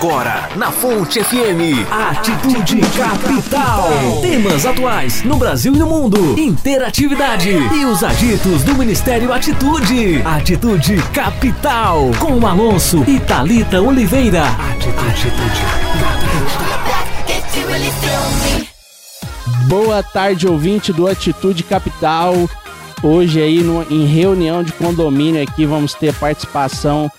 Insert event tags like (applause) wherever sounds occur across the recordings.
Agora, na Fonte FM, Atitude Capital. Temas atuais no Brasil e no mundo, interatividade e os agitos do Ministério Atitude. Atitude Capital, com Alonso e Talita Oliveira. Atitude Boa tarde, ouvinte do Atitude Capital. Hoje aí no, em reunião de condomínio aqui vamos ter participação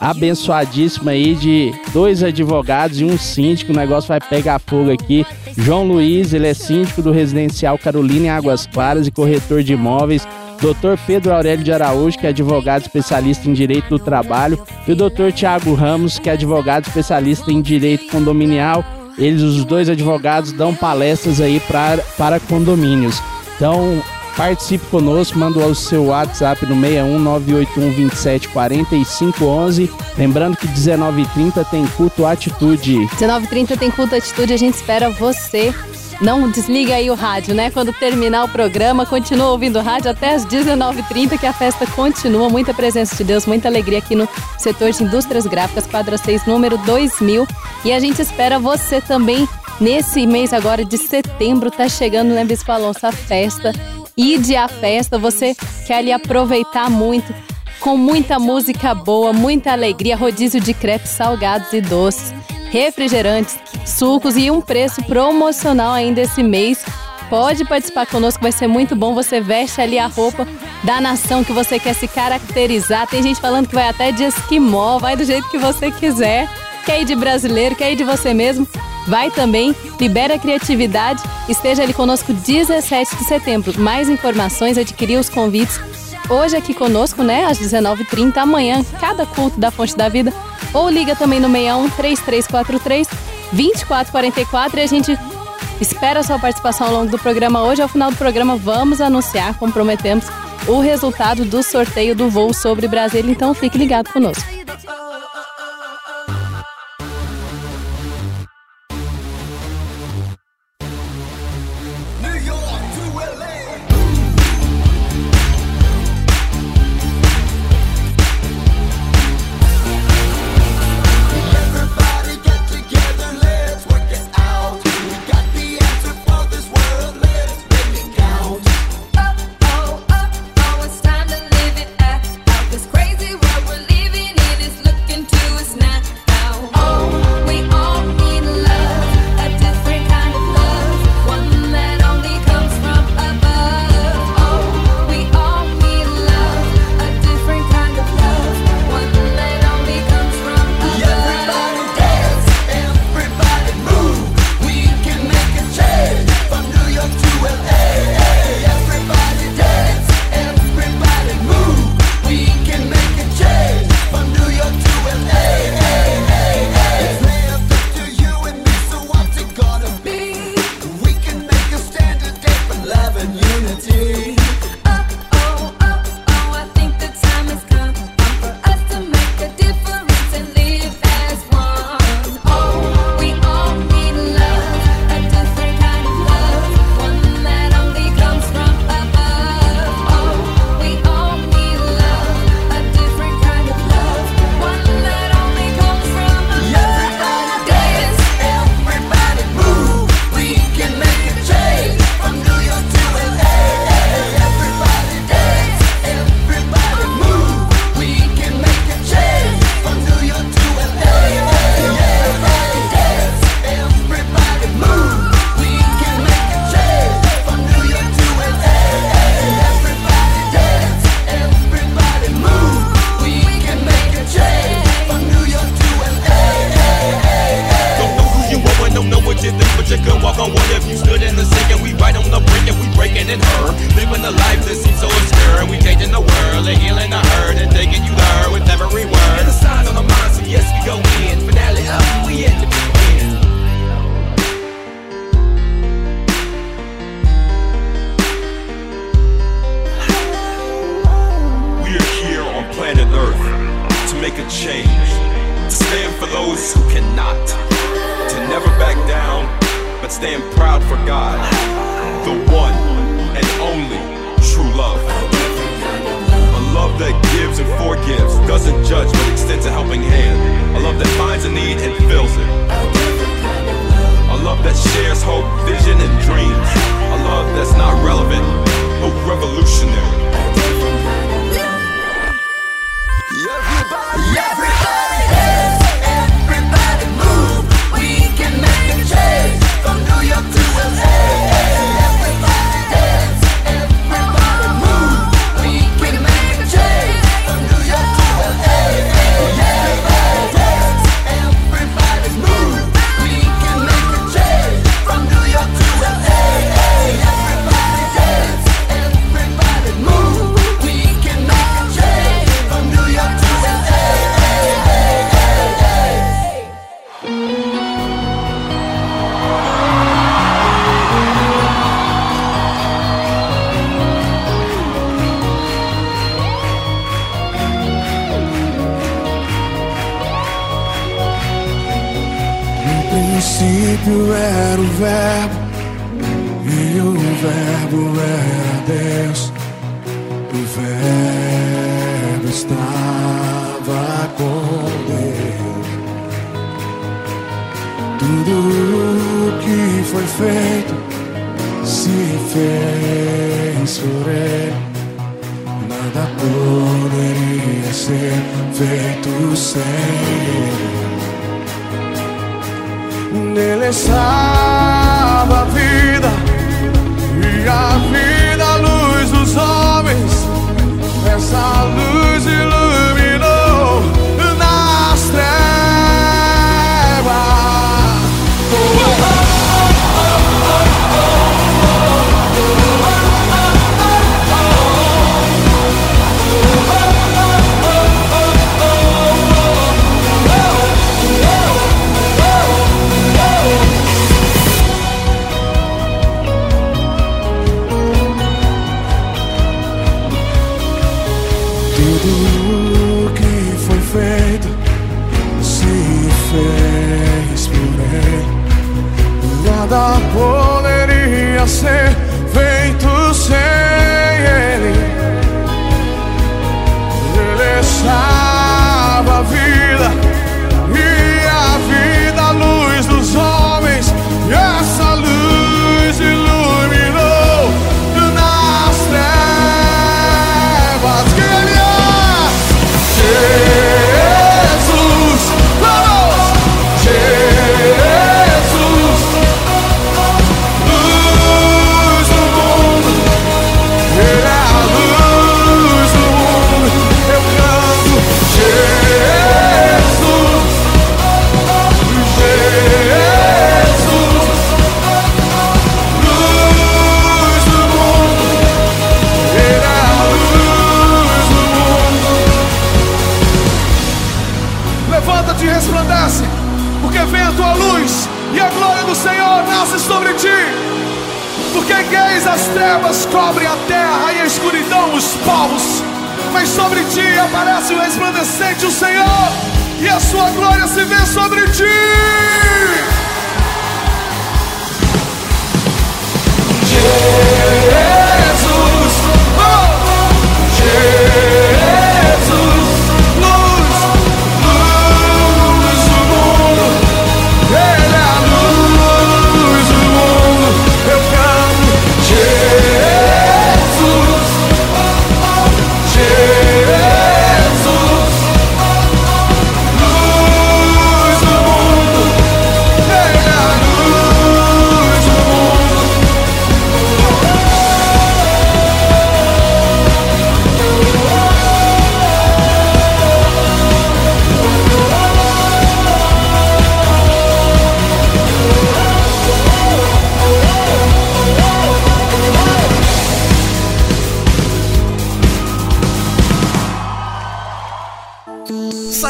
abençoadíssima aí de dois advogados e um síndico. O negócio vai pegar fogo aqui. João Luiz, ele é síndico do residencial Carolina em Águas Claras e corretor de imóveis. Dr. Pedro Aurélio de Araújo, que é advogado especialista em direito do trabalho, e o Dr. Tiago Ramos, que é advogado especialista em direito condominial. Eles, os dois advogados, dão palestras aí pra, para condomínios. Então, Participe conosco, manda o seu WhatsApp no 61981274511. Lembrando que 19h30 tem culto atitude. 19h30 tem culto atitude, a gente espera você. Não desliga aí o rádio, né? Quando terminar o programa, continua ouvindo o rádio até as 19h30, que a festa continua. Muita presença de Deus, muita alegria aqui no setor de indústrias gráficas, quadra 6, número 2000. E a gente espera você também nesse mês agora de setembro. Tá chegando, né, Bispo Alonso, a festa ide à festa, você quer ali aproveitar muito, com muita música boa, muita alegria, rodízio de crepes salgados e doces, refrigerantes, sucos e um preço promocional ainda esse mês. Pode participar conosco, vai ser muito bom. Você veste ali a roupa da nação que você quer se caracterizar. Tem gente falando que vai até de esquimó, vai do jeito que você quiser. Quer ir de brasileiro, quer ir de você mesmo? Vai também, libera a criatividade, esteja ali conosco 17 de setembro. Mais informações, adquirir os convites hoje aqui conosco, né, às 19h30, amanhã, cada culto da Fonte da Vida. Ou liga também no 61 3343 2444 e a gente espera a sua participação ao longo do programa. Hoje, ao final do programa, vamos anunciar, comprometemos, o resultado do sorteio do voo sobre Brasília. Então fique ligado conosco.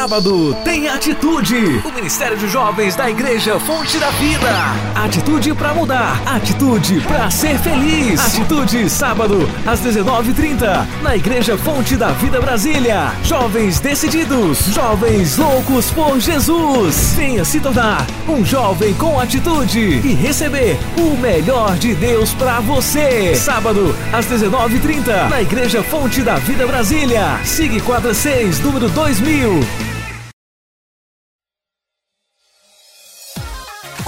Sábado tem Atitude, o Ministério de Jovens da Igreja Fonte da Vida. Atitude pra mudar, atitude pra ser feliz. Atitude, sábado, às 19h30, na Igreja Fonte da Vida Brasília. Jovens decididos, jovens loucos por Jesus. Venha se tornar um jovem com atitude e receber o melhor de Deus pra você. Sábado, às 19h30, na Igreja Fonte da Vida Brasília. Sigue quadra 6, número 2000.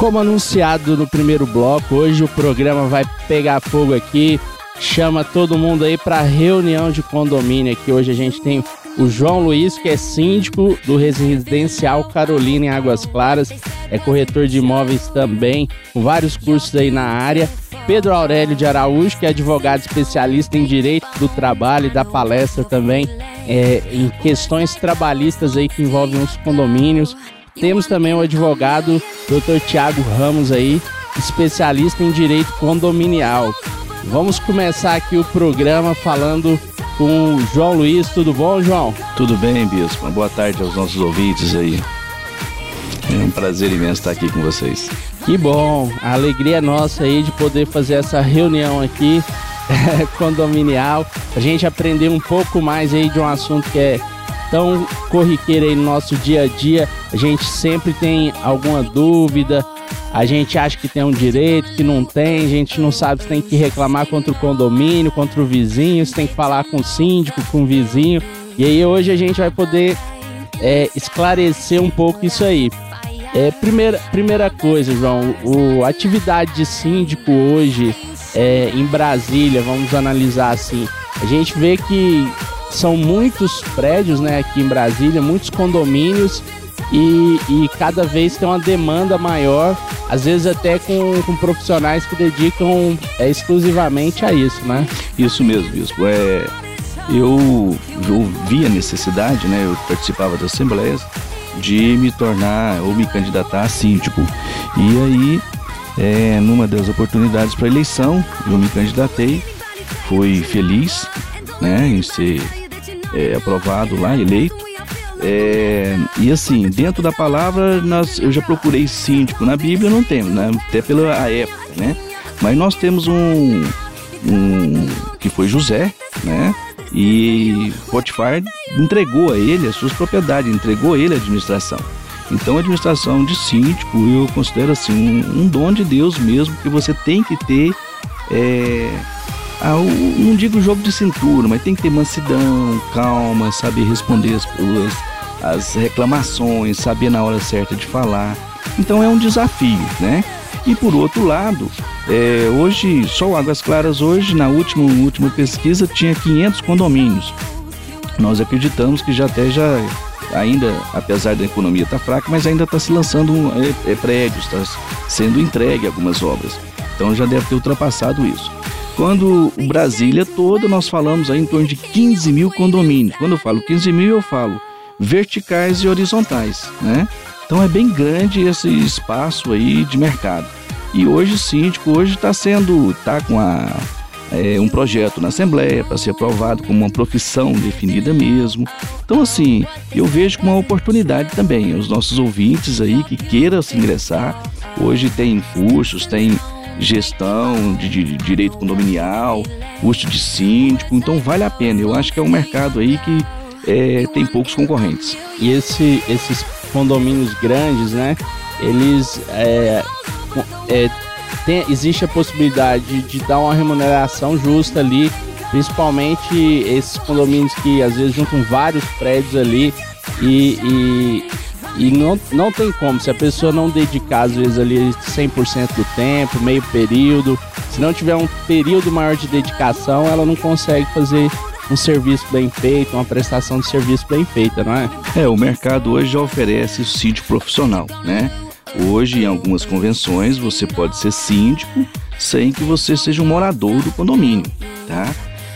Como anunciado no primeiro bloco, hoje o programa vai pegar fogo aqui. Chama todo mundo aí para reunião de condomínio aqui. Hoje a gente tem o João Luiz, que é síndico do residencial Carolina em Águas Claras, é corretor de imóveis também, com vários cursos aí na área. Pedro Aurélio de Araújo, que é advogado especialista em direito do trabalho e da palestra também é, em questões trabalhistas aí que envolvem os condomínios. Temos também o advogado Dr. Tiago Ramos aí, especialista em direito condominial. Vamos começar aqui o programa falando com o João Luiz. Tudo bom, João? Tudo bem, Bispo? Boa tarde aos nossos ouvintes aí. É um prazer imenso estar aqui com vocês. Que bom, a alegria é nossa aí de poder fazer essa reunião aqui (laughs) condominial. A gente aprender um pouco mais aí de um assunto que é tão corriqueira aí no nosso dia a dia, a gente sempre tem alguma dúvida, a gente acha que tem um direito, que não tem, a gente não sabe se tem que reclamar contra o condomínio, contra o vizinho, se tem que falar com o síndico, com o vizinho. E aí hoje a gente vai poder é, esclarecer um pouco isso aí. É, primeira, primeira coisa, João, o, a atividade de síndico hoje é, em Brasília, vamos analisar assim, a gente vê que são muitos prédios né, aqui em Brasília, muitos condomínios e, e cada vez tem uma demanda maior, às vezes até com, com profissionais que dedicam é, exclusivamente a isso, né? Isso mesmo, Bispo. É, eu, vi a necessidade, né? Eu participava das assembleias de me tornar ou me candidatar a síndico. E aí, é, numa das oportunidades para eleição, eu me candidatei, fui feliz né, em ser é, aprovado lá, eleito. É, e assim, dentro da palavra, nós, eu já procurei síndico. Na Bíblia não temos, né, até pela época, né? Mas nós temos um, um que foi José, né? E Potifar entregou a ele as suas propriedades, entregou a ele a administração. Então, a administração de síndico eu considero assim um, um dom de Deus mesmo que você tem que ter. É, a, não digo jogo de cintura, mas tem que ter mansidão, calma, saber responder as, as reclamações, saber na hora certa de falar. Então é um desafio, né? E por outro lado, é, hoje, só Águas Claras hoje, na última, última pesquisa, tinha 500 condomínios. Nós acreditamos que já até já, ainda, apesar da economia estar tá fraca, mas ainda está se lançando é, é, prédios, está sendo entregue algumas obras. Então já deve ter ultrapassado isso. Quando o Brasília toda, nós falamos aí em torno de 15 mil condomínios. Quando eu falo 15 mil, eu falo verticais e horizontais, né? Então é bem grande esse espaço aí de mercado. E hoje o síndico hoje está sendo, está com a, é, um projeto na Assembleia para ser aprovado como uma profissão definida mesmo. Então, assim, eu vejo como uma oportunidade também. Os nossos ouvintes aí que queiram se ingressar, hoje tem cursos, tem gestão de, de, direito condominial, curso de síndico, então vale a pena. Eu acho que é um mercado aí que é, tem poucos concorrentes. E esse, esses condomínios grandes, né? Eles é, é, tem, existe a possibilidade de dar uma remuneração justa ali, principalmente esses condomínios que às vezes juntam vários prédios ali e, e, e não, não tem como, se a pessoa não dedicar às vezes ali 100% do tempo, meio período, se não tiver um período maior de dedicação, ela não consegue fazer um serviço bem feito, uma prestação de serviço bem feita, não é? É, o mercado hoje já oferece o sítio profissional, né? Hoje, em algumas convenções, você pode ser síndico sem que você seja um morador do condomínio, tá?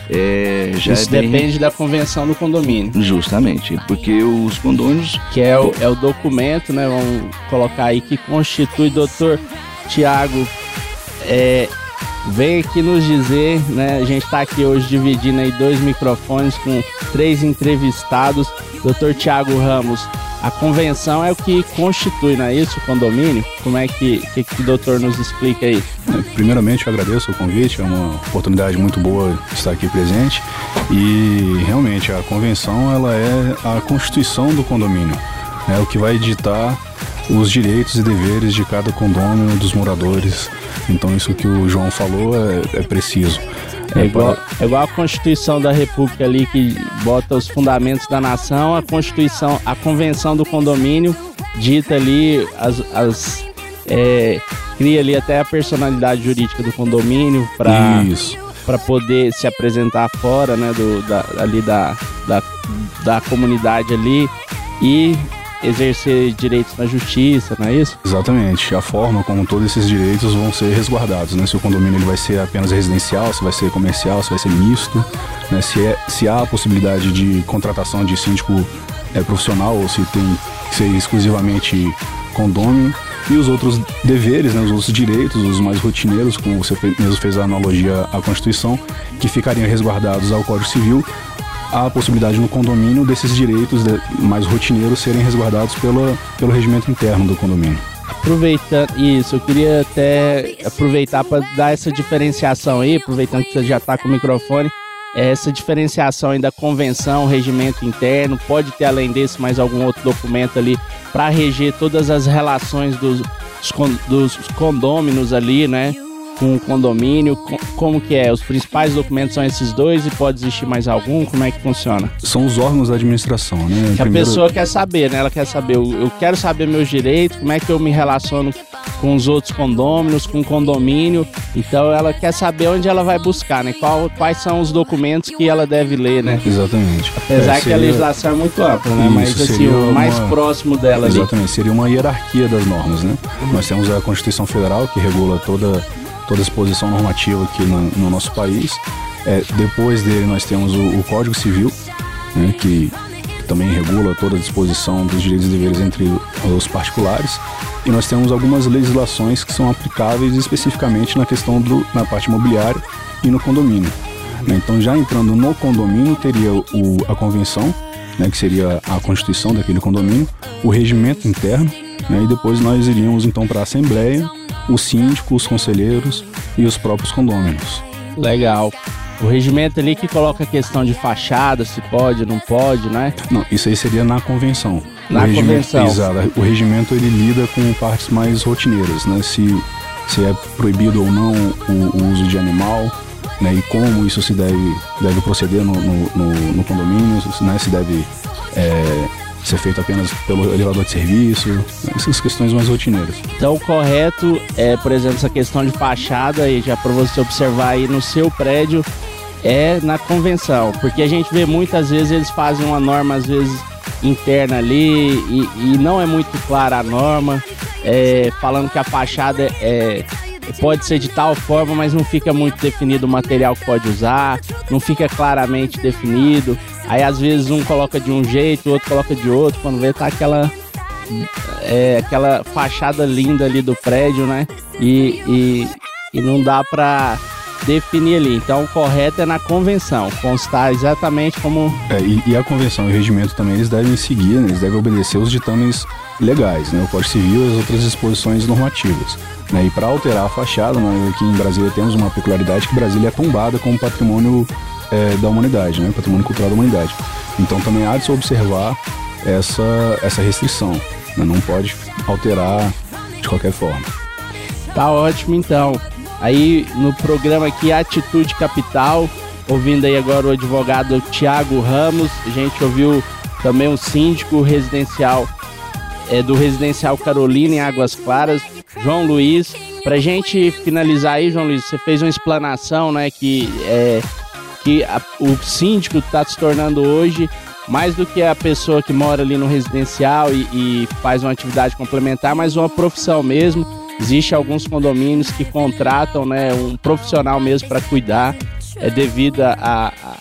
É, já Isso é bem... depende da convenção do condomínio. Justamente, porque os condôminos... Que é o, é o documento, né, vamos colocar aí, que constitui, doutor Tiago, é, vem aqui nos dizer, né, a gente está aqui hoje dividindo aí dois microfones com três entrevistados, doutor Tiago Ramos, a convenção é o que constitui, não é isso, o condomínio? Como é que, que, que o doutor nos explica aí? Primeiramente, eu agradeço o convite, é uma oportunidade muito boa estar aqui presente. E realmente, a convenção ela é a constituição do condomínio, é o que vai ditar os direitos e deveres de cada condomínio, dos moradores. Então, isso que o João falou é, é preciso. É igual, é igual a Constituição da República ali que bota os fundamentos da nação, a Constituição, a Convenção do Condomínio dita ali as, as é, cria ali até a personalidade jurídica do condomínio para para poder se apresentar fora, né, do, da, ali da, da, da comunidade ali e exercer direitos na justiça, não é isso? Exatamente. A forma como todos esses direitos vão ser resguardados, né? Se o condomínio ele vai ser apenas residencial, se vai ser comercial, se vai ser misto, né? Se, é, se há a possibilidade de contratação de síndico é, profissional ou se tem que ser exclusivamente condômino e os outros deveres, né, os outros direitos, os mais rotineiros, como você mesmo fez a analogia à Constituição, que ficariam resguardados ao Código Civil, a possibilidade no condomínio desses direitos mais rotineiros serem resguardados pela, pelo regimento interno do condomínio. Aproveitando isso, eu queria até aproveitar para dar essa diferenciação aí, aproveitando que você já está com o microfone, essa diferenciação aí da convenção, regimento interno, pode ter além desse mais algum outro documento ali para reger todas as relações dos, dos condôminos ali, né? Com o condomínio? Como que é? Os principais documentos são esses dois e pode existir mais algum? Como é que funciona? São os órgãos da administração, né? Que Primeiro... a pessoa quer saber, né? Ela quer saber, eu, eu quero saber meus direitos, como é que eu me relaciono com os outros condôminos, com o condomínio. Então ela quer saber onde ela vai buscar, né? Qual, quais são os documentos que ela deve ler, né? Exatamente. Apesar é, seria... que a legislação é muito ampla, né? Isso, Mas assim, o mais uma... próximo dela Exatamente, ali. seria uma hierarquia das normas, né? Uhum. Nós temos a Constituição Federal que regula toda toda a exposição normativa aqui no, no nosso país. É, depois dele nós temos o, o Código Civil, né, que também regula toda a disposição dos direitos e deveres entre os particulares. E nós temos algumas legislações que são aplicáveis especificamente na questão do, na parte imobiliária e no condomínio. Né. Então, já entrando no condomínio, teria o, a convenção, né, que seria a constituição daquele condomínio, o regimento interno, né, e depois nós iríamos então para a Assembleia, o síndico, os conselheiros e os próprios condôminos. Legal. O regimento ali que coloca a questão de fachada, se pode, não pode, né? Não, isso aí seria na convenção. Na o convenção. Exato. O regimento ele lida com partes mais rotineiras, né? Se, se é proibido ou não o, o uso de animal, né? E como isso se deve, deve proceder no, no, no, no condomínio, né? Se deve é, ser feito apenas pelo elevador de serviço, essas questões mais rotineiras. Então, o correto é, por exemplo, essa questão de fachada, e já para você observar aí no seu prédio, é na convenção, porque a gente vê muitas vezes eles fazem uma norma, às vezes interna ali, e, e não é muito clara a norma, é, falando que a fachada é, pode ser de tal forma, mas não fica muito definido o material que pode usar, não fica claramente definido. Aí às vezes um coloca de um jeito, o outro coloca de outro, quando vê tá aquela é, aquela fachada linda ali do prédio, né? E, e, e não dá para definir ali. Então o correto é na convenção, constar exatamente como. É, e, e, a convenção e o regimento também eles devem seguir, né? eles devem obedecer os ditames legais, né? O Código Civil e as outras disposições normativas. Né? E para alterar a fachada, nós aqui em Brasília temos uma peculiaridade que Brasília é tombada como patrimônio é, da humanidade, né? patrimônio cultural da humanidade. Então também há de se observar essa, essa restrição. Né? Não pode alterar de qualquer forma. Tá ótimo então. Aí no programa aqui Atitude Capital, ouvindo aí agora o advogado Tiago Ramos, a gente ouviu também o síndico residencial é, do Residencial Carolina em Águas Claras, João Luiz. Pra gente finalizar aí, João Luiz, você fez uma explanação, né, que é, que a, o síndico está se tornando hoje mais do que a pessoa que mora ali no residencial e, e faz uma atividade complementar, mas uma profissão mesmo. Existe alguns condomínios que contratam né, um profissional mesmo para cuidar, é devido a, a,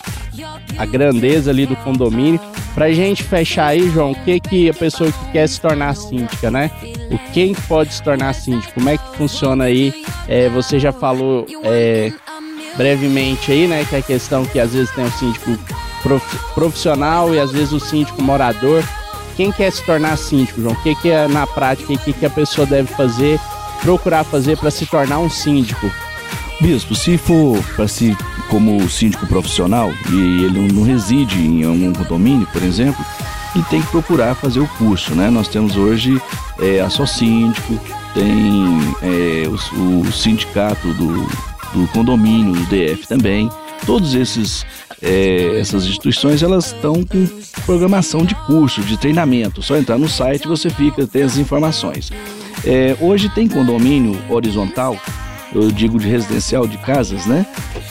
a, grandeza ali do condomínio. Para a gente fechar aí, João, o que, que a pessoa que quer se tornar síndica, né? O quem pode se tornar síndico? Como é que funciona aí? É, você já falou é, brevemente aí, né? Que é a questão que às vezes tem o síndico profissional e às vezes o síndico morador. Quem quer se tornar síndico, João? O que, que é na prática, o que, que a pessoa deve fazer, procurar fazer para se tornar um síndico? Bispo, se for para si como síndico profissional e ele não reside em algum condomínio, por exemplo, ele tem que procurar fazer o curso, né? Nós temos hoje é, a Só Síndico, tem é, o, o sindicato do, do condomínio, do DF também. Todos esses é, essas instituições elas estão com programação de curso, de treinamento. Só entrar no site você fica tem as informações. É, hoje tem condomínio horizontal, eu digo de residencial de casas, né?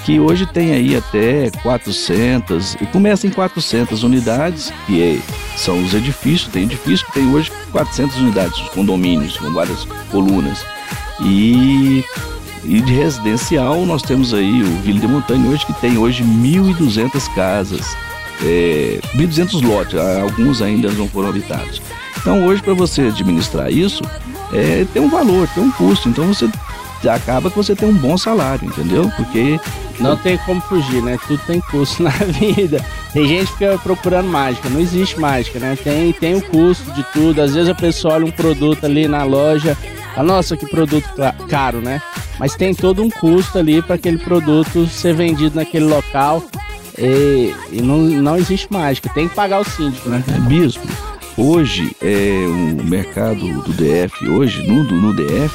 Que hoje tem aí até 400 e começa em 400 unidades, que é, são os edifícios. Tem edifício que tem hoje 400 unidades, os condomínios com várias colunas. E e de residencial, nós temos aí o Vila de Montanha hoje, que tem hoje 1.200 casas, é, 1.200 lotes, alguns ainda não foram habitados. Então hoje, para você administrar isso, é, tem um valor, tem um custo. Então você acaba que você tem um bom salário, entendeu? Porque. Não tem como fugir, né? Tudo tem custo (laughs) na vida. Tem gente que fica procurando mágica, não existe mágica, né? Tem, tem o custo de tudo. Às vezes a pessoa olha um produto ali na loja, fala, nossa, que produto caro, né? Mas tem todo um custo ali para aquele produto ser vendido naquele local. e, e não, não existe mágica, tem que pagar o síndico, né? É, bispo, hoje é o mercado do DF, hoje no, no DF,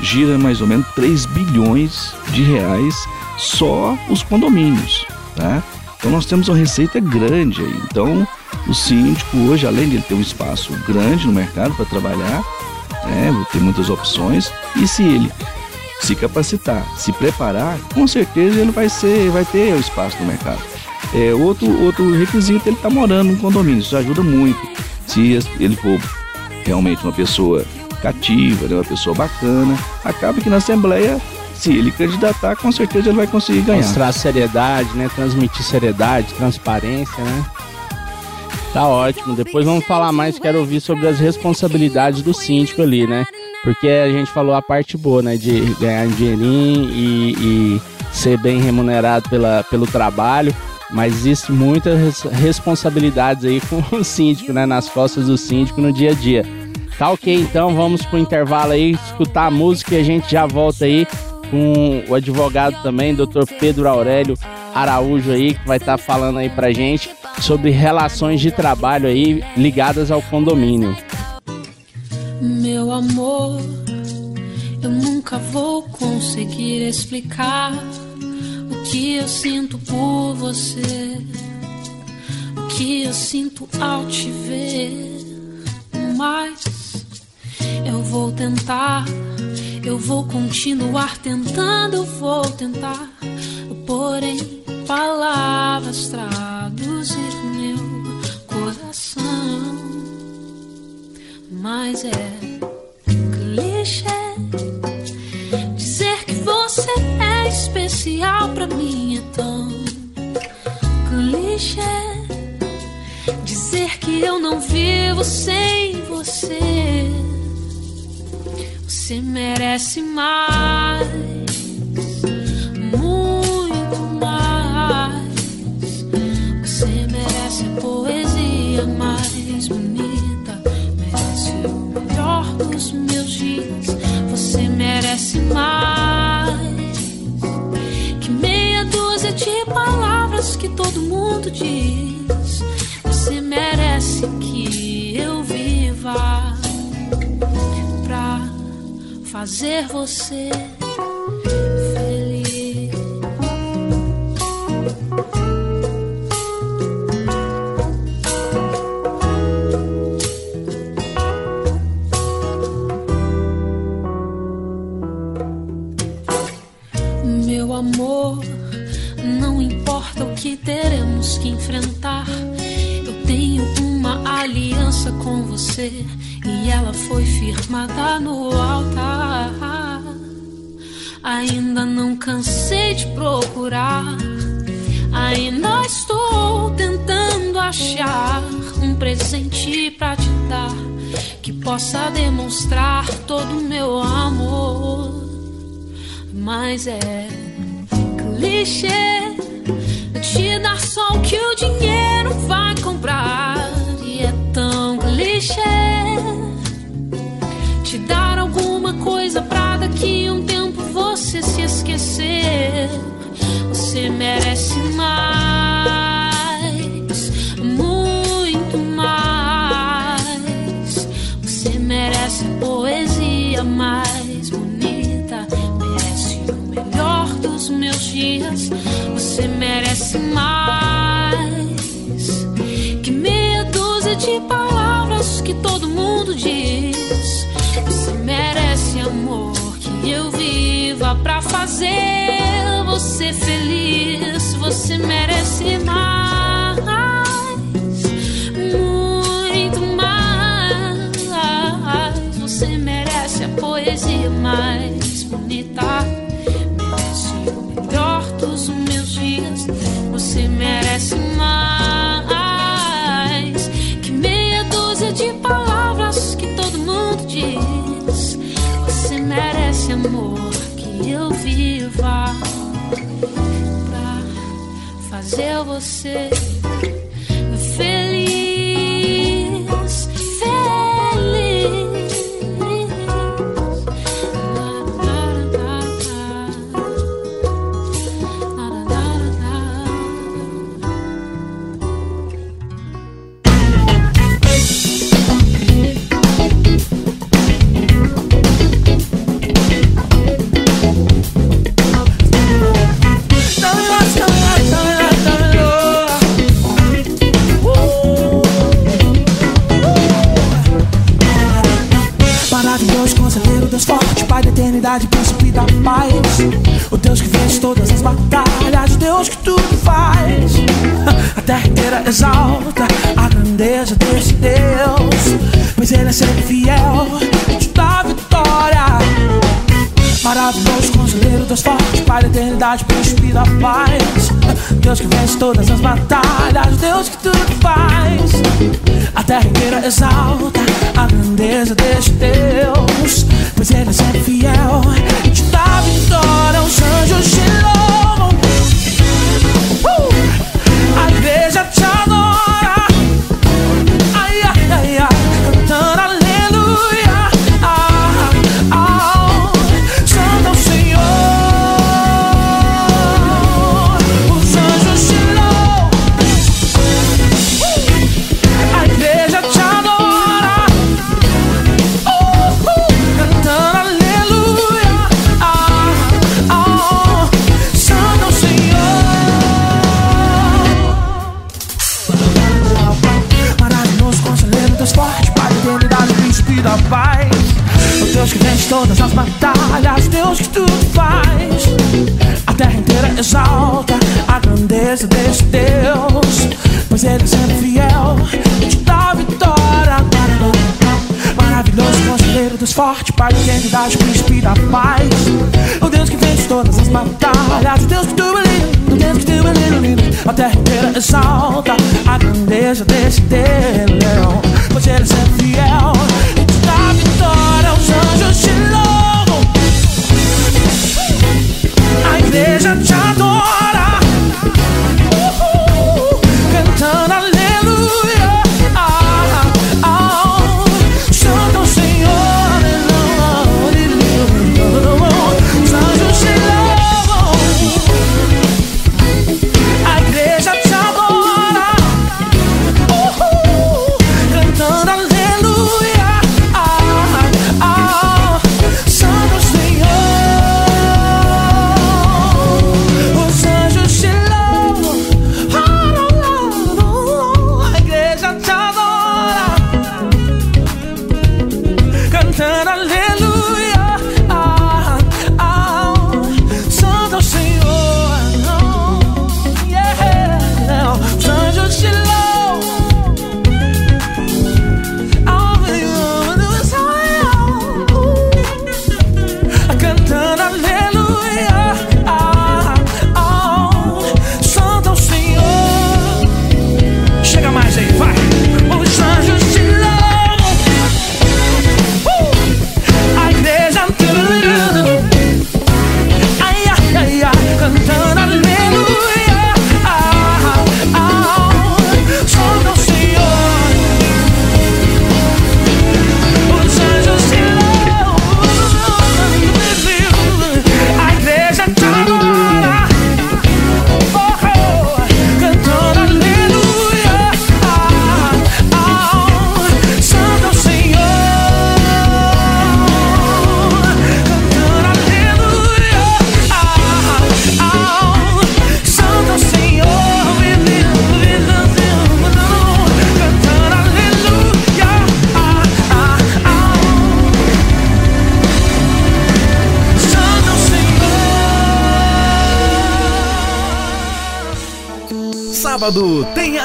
gira mais ou menos 3 bilhões de reais só os condomínios, tá? Então nós temos uma receita grande aí. Então o síndico hoje, além de ele ter um espaço grande no mercado para trabalhar, né, ter muitas opções, e se ele se capacitar, se preparar, com certeza ele vai ser, vai ter espaço no mercado. É, outro, outro requisito, ele está morando num condomínio, isso ajuda muito. Se ele for realmente uma pessoa cativa, né, uma pessoa bacana, acaba que na Assembleia, se ele candidatar, com certeza ele vai conseguir ganhar. Mostrar seriedade, né? Transmitir seriedade, transparência, né? Tá ótimo. Depois vamos falar mais, quero ouvir sobre as responsabilidades do síndico ali, né? Porque a gente falou a parte boa, né? De ganhar um dinheirinho e, e ser bem remunerado pela, pelo trabalho. Mas existe muitas responsabilidades aí (laughs) com o síndico, né? Nas costas do síndico no dia a dia. Tá ok, então vamos pro intervalo aí, escutar a música e a gente já volta aí com o advogado também, doutor Pedro Aurélio Araújo aí, que vai estar tá falando aí pra gente sobre relações de trabalho aí ligadas ao condomínio. Meu amor, eu nunca vou conseguir explicar o que eu sinto por você, o que eu sinto ao te ver. Mas eu vou tentar, eu vou continuar tentando, vou tentar, porém palavras traduzir meu coração. Mas é clichê dizer que você é especial pra mim é clichê dizer que eu não vivo sem você você merece mais muito mais você merece a poesia mais bonita dos meus dias. Você merece mais que meia dúzia de palavras que todo mundo diz. Fazer você conselheiro, Deus forte, Pai da eternidade, príncipe da paz. Deus que vence todas as batalhas, Deus que tudo faz. A terra inteira exalta a grandeza deste Deus, pois Ele é fiel, te dá vitória, os anjos te louvam.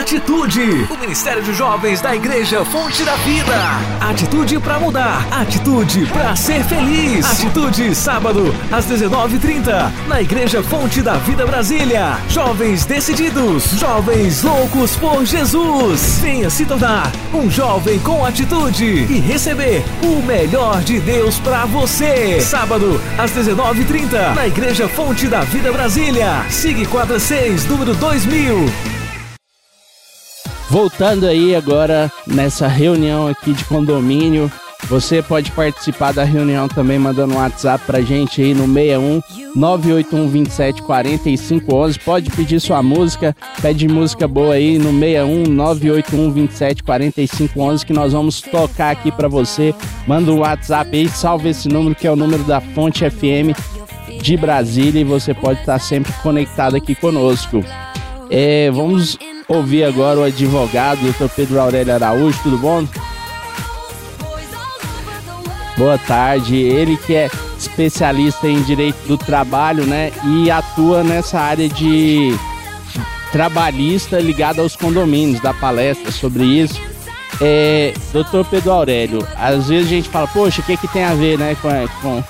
Atitude, o Ministério de Jovens da Igreja Fonte da Vida. Atitude pra mudar, atitude pra ser feliz. Atitude, sábado, às 19h30, na Igreja Fonte da Vida Brasília. Jovens decididos, jovens loucos por Jesus. Venha se tornar um jovem com atitude e receber o melhor de Deus pra você. Sábado, às 19h30, na Igreja Fonte da Vida Brasília. Sigue 46, número 2000. Voltando aí agora nessa reunião aqui de condomínio, você pode participar da reunião também mandando um WhatsApp pra gente aí no 61 981 27 45 11. Pode pedir sua música, pede música boa aí no 61 981 27 45 11 que nós vamos tocar aqui pra você. Manda um WhatsApp aí, salve esse número que é o número da Fonte FM de Brasília e você pode estar sempre conectado aqui conosco. É, vamos ouvir agora o advogado, Dr. Pedro Aurélio Araújo, tudo bom? Boa tarde. Ele que é especialista em direito do trabalho, né? E atua nessa área de trabalhista ligada aos condomínios, da palestra sobre isso. É, doutor Pedro Aurélio, às vezes a gente fala, poxa, o que, que tem a ver né, com, com,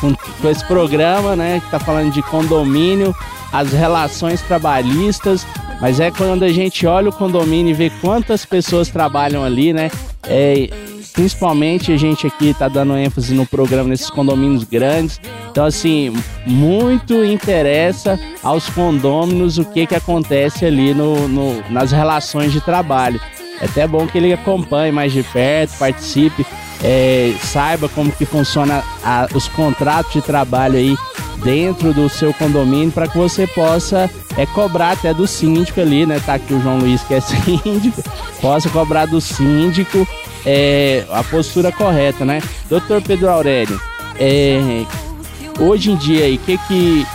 com, com, esse programa, né? Que está falando de condomínio, as relações trabalhistas, mas é quando a gente olha o condomínio e vê quantas pessoas trabalham ali, né? É, principalmente a gente aqui está dando ênfase no programa nesses condomínios grandes. Então, assim, muito interessa aos condôminos o que, que acontece ali no, no, nas relações de trabalho. É até bom que ele acompanhe mais de perto, participe, é, saiba como que funciona a, os contratos de trabalho aí dentro do seu condomínio para que você possa é, cobrar até do síndico ali, né? Tá aqui o João Luiz que é (laughs) síndico, possa cobrar do síndico é, a postura correta, né? Doutor Pedro Aurélio, é, hoje em dia aí, o que que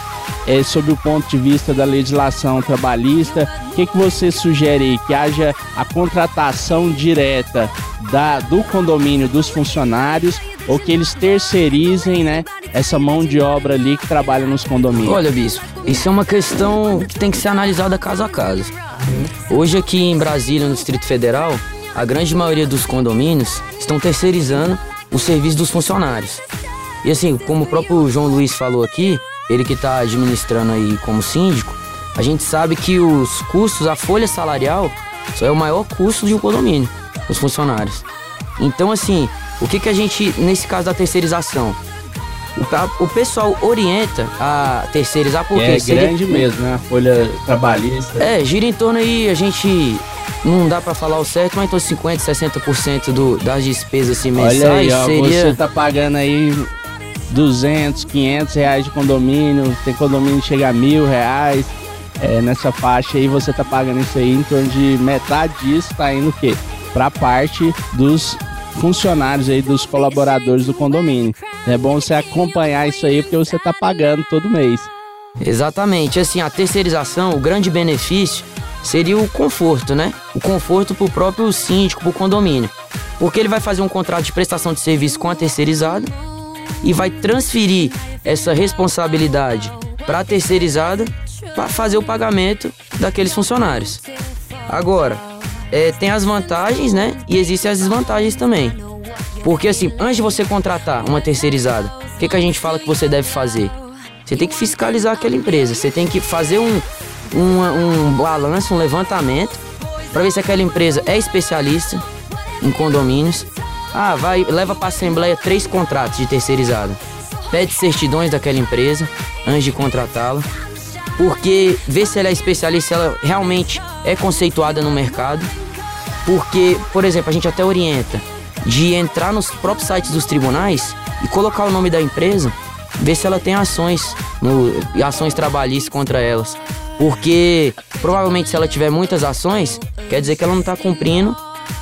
é, sob o ponto de vista da legislação trabalhista, o que, que você sugere aí? Que haja a contratação direta da, do condomínio dos funcionários ou que eles terceirizem né, essa mão de obra ali que trabalha nos condomínios? Olha, Bispo, isso é uma questão que tem que ser analisada caso a caso. Hoje aqui em Brasília, no Distrito Federal, a grande maioria dos condomínios estão terceirizando o serviço dos funcionários. E assim, como o próprio João Luiz falou aqui, ele que está administrando aí como síndico, a gente sabe que os custos, a folha salarial, só é o maior custo de um condomínio, os funcionários. Então, assim, o que, que a gente, nesse caso da terceirização, o, o pessoal orienta a terceirizar porque é grande mesmo, né? A folha trabalhista. É, gira em torno aí, a gente não dá para falar o certo, mas então 50, 60% do, das despesas assim, mensais Olha aí, ó, seria você tá pagando aí 200, 500 reais de condomínio, tem condomínio que chega a mil reais. É, nessa faixa aí você tá pagando isso aí em torno de metade disso tá indo o quê? Pra parte dos funcionários aí, dos colaboradores do condomínio. É bom você acompanhar isso aí porque você tá pagando todo mês. Exatamente, assim, a terceirização, o grande benefício seria o conforto, né? O conforto pro próprio síndico, pro condomínio. Porque ele vai fazer um contrato de prestação de serviço com a terceirizada e vai transferir essa responsabilidade para a terceirizada para fazer o pagamento daqueles funcionários. Agora, é, tem as vantagens, né? E existem as desvantagens também. Porque assim, antes de você contratar uma terceirizada, o que, que a gente fala que você deve fazer? Você tem que fiscalizar aquela empresa, você tem que fazer um, um, um balanço, um levantamento, para ver se aquela empresa é especialista em condomínios. Ah, vai, leva para assembleia três contratos de terceirizada. Pede certidões daquela empresa antes de contratá-la, porque vê se ela é especialista, se ela realmente é conceituada no mercado. Porque, por exemplo, a gente até orienta de entrar nos próprios sites dos tribunais e colocar o nome da empresa, ver se ela tem ações, no, ações trabalhistas contra elas. Porque provavelmente se ela tiver muitas ações, quer dizer que ela não está cumprindo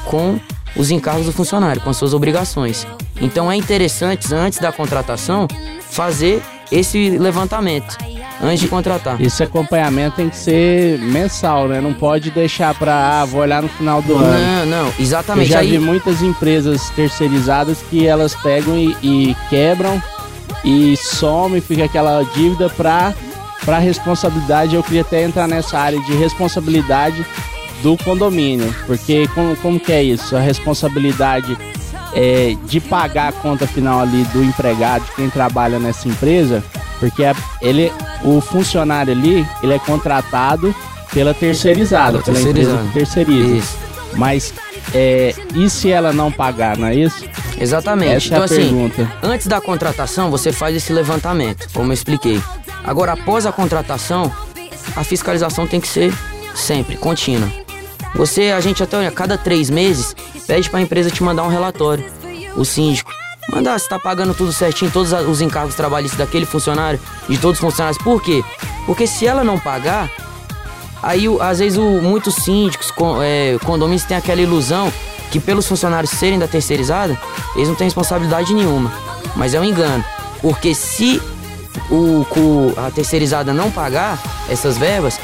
com os encargos do funcionário, com as suas obrigações. Então é interessante, antes da contratação, fazer esse levantamento antes de contratar. Esse acompanhamento tem que ser mensal, né? Não pode deixar para, ah, vou olhar no final do ano. Não, não, exatamente. Eu já Aí, vi muitas empresas terceirizadas que elas pegam e, e quebram e somem, fica aquela dívida para para responsabilidade. Eu queria até entrar nessa área de responsabilidade do condomínio, porque como, como que é isso? A responsabilidade é de pagar a conta final ali do empregado, de quem trabalha nessa empresa, porque a- ele, o funcionário ali, ele é contratado pela terceirizada, pela empresa que terceiriza. Isso. Mas é, e se ela não pagar, não é isso? Exatamente. Essa então, é a assim, pergunta. antes da contratação, você faz esse levantamento, como eu expliquei. Agora, após a contratação, a fiscalização tem que ser sempre, contínua. Você, a gente até a cada três meses, pede para a empresa te mandar um relatório. O síndico. Mandar se tá pagando tudo certinho, todos os encargos trabalhistas daquele funcionário, de todos os funcionários. Por quê? Porque se ela não pagar, Aí, às vezes, o, muitos síndicos, con- é, condomínios têm aquela ilusão que pelos funcionários serem da terceirizada, eles não têm responsabilidade nenhuma. Mas é um engano. Porque se o, a terceirizada não pagar essas verbas,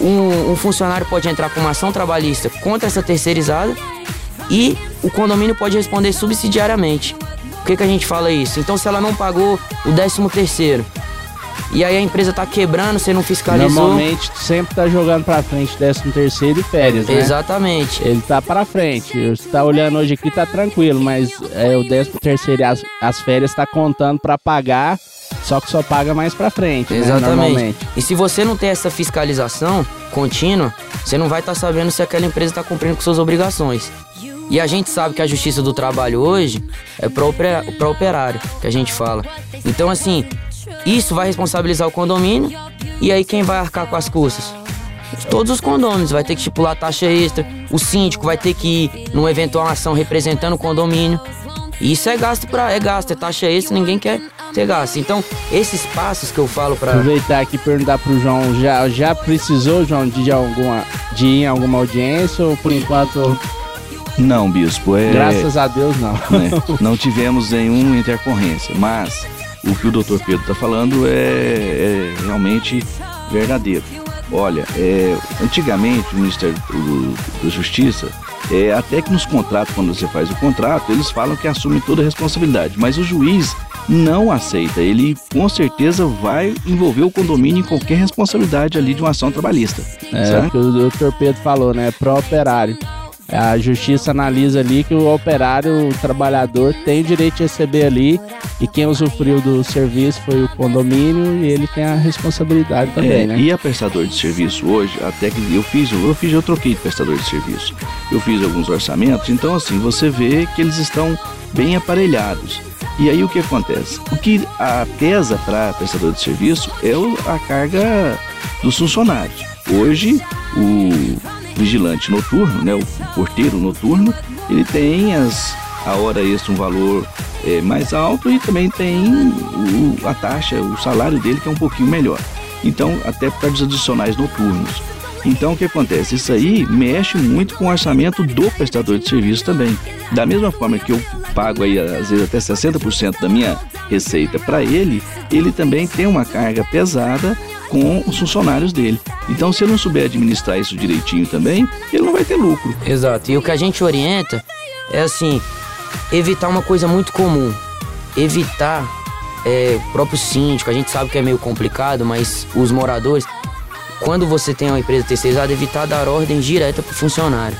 um, um funcionário pode entrar com uma ação trabalhista contra essa terceirizada e o condomínio pode responder subsidiariamente. Por que, que a gente fala isso? Então, se ela não pagou o 13 terceiro e aí a empresa tá quebrando, você não fiscalizou. Normalmente sempre tá jogando pra frente 13 terceiro e férias, né? Exatamente. Ele tá pra frente. Você tá olhando hoje aqui, tá tranquilo, mas é, o 13 terceiro e as, as férias tá contando pra pagar, só que só paga mais pra frente, né? Exatamente. Normalmente. E se você não tem essa fiscalização contínua, você não vai estar sabendo se aquela empresa está cumprindo com suas obrigações. E a gente sabe que a justiça do trabalho hoje é para o operário, que a gente fala. Então, assim, isso vai responsabilizar o condomínio e aí quem vai arcar com as custas? Todos os condôminos vai ter que estipular taxa extra, o síndico vai ter que ir numa eventual ação representando o condomínio. E isso é gasto para é gasto, é taxa extra, ninguém quer ter gasto. Então, esses passos que eu falo para Aproveitar aqui e perguntar pro João, já, já precisou, João, de, alguma, de ir em alguma audiência ou por enquanto... Não, bispo, é... Graças a Deus, não. né, não tivemos nenhuma intercorrência, mas o que o doutor Pedro está falando é, é, realmente verdadeiro. Olha, é, antigamente o Ministério da Justiça, é, até que nos contratos, quando você faz o contrato, eles falam que assume toda a responsabilidade, mas o juiz não aceita. Ele com certeza vai envolver o condomínio em qualquer responsabilidade ali de uma ação trabalhista. É, o que o doutor Pedro falou, né? Pró-operário. A justiça analisa ali que o operário, o trabalhador, tem o direito de receber ali e quem usufruiu do serviço foi o condomínio e ele tem a responsabilidade também, É, né? E a prestador de serviço hoje, até que eu fiz, eu fiz, eu troquei de prestador de serviço. Eu fiz alguns orçamentos, então assim, você vê que eles estão bem aparelhados. E aí o que acontece? O que a pesa para prestador de serviço é a carga dos funcionários. Hoje, o vigilante noturno, né, o porteiro noturno, ele tem as, a hora extra um valor é, mais alto e também tem o- a taxa, o salário dele que é um pouquinho melhor. Então, até para os adicionais noturnos. Então, o que acontece? Isso aí mexe muito com o orçamento do prestador de serviço também. Da mesma forma que eu pago aí, às vezes, até 60% da minha receita para ele, ele também tem uma carga pesada com os funcionários dele. Então, se ele não souber administrar isso direitinho também, ele não vai ter lucro. Exato. E o que a gente orienta é assim, evitar uma coisa muito comum. Evitar é, o próprio síndico, a gente sabe que é meio complicado, mas os moradores, quando você tem uma empresa terceirizada, evitar dar ordem direta pro funcionário.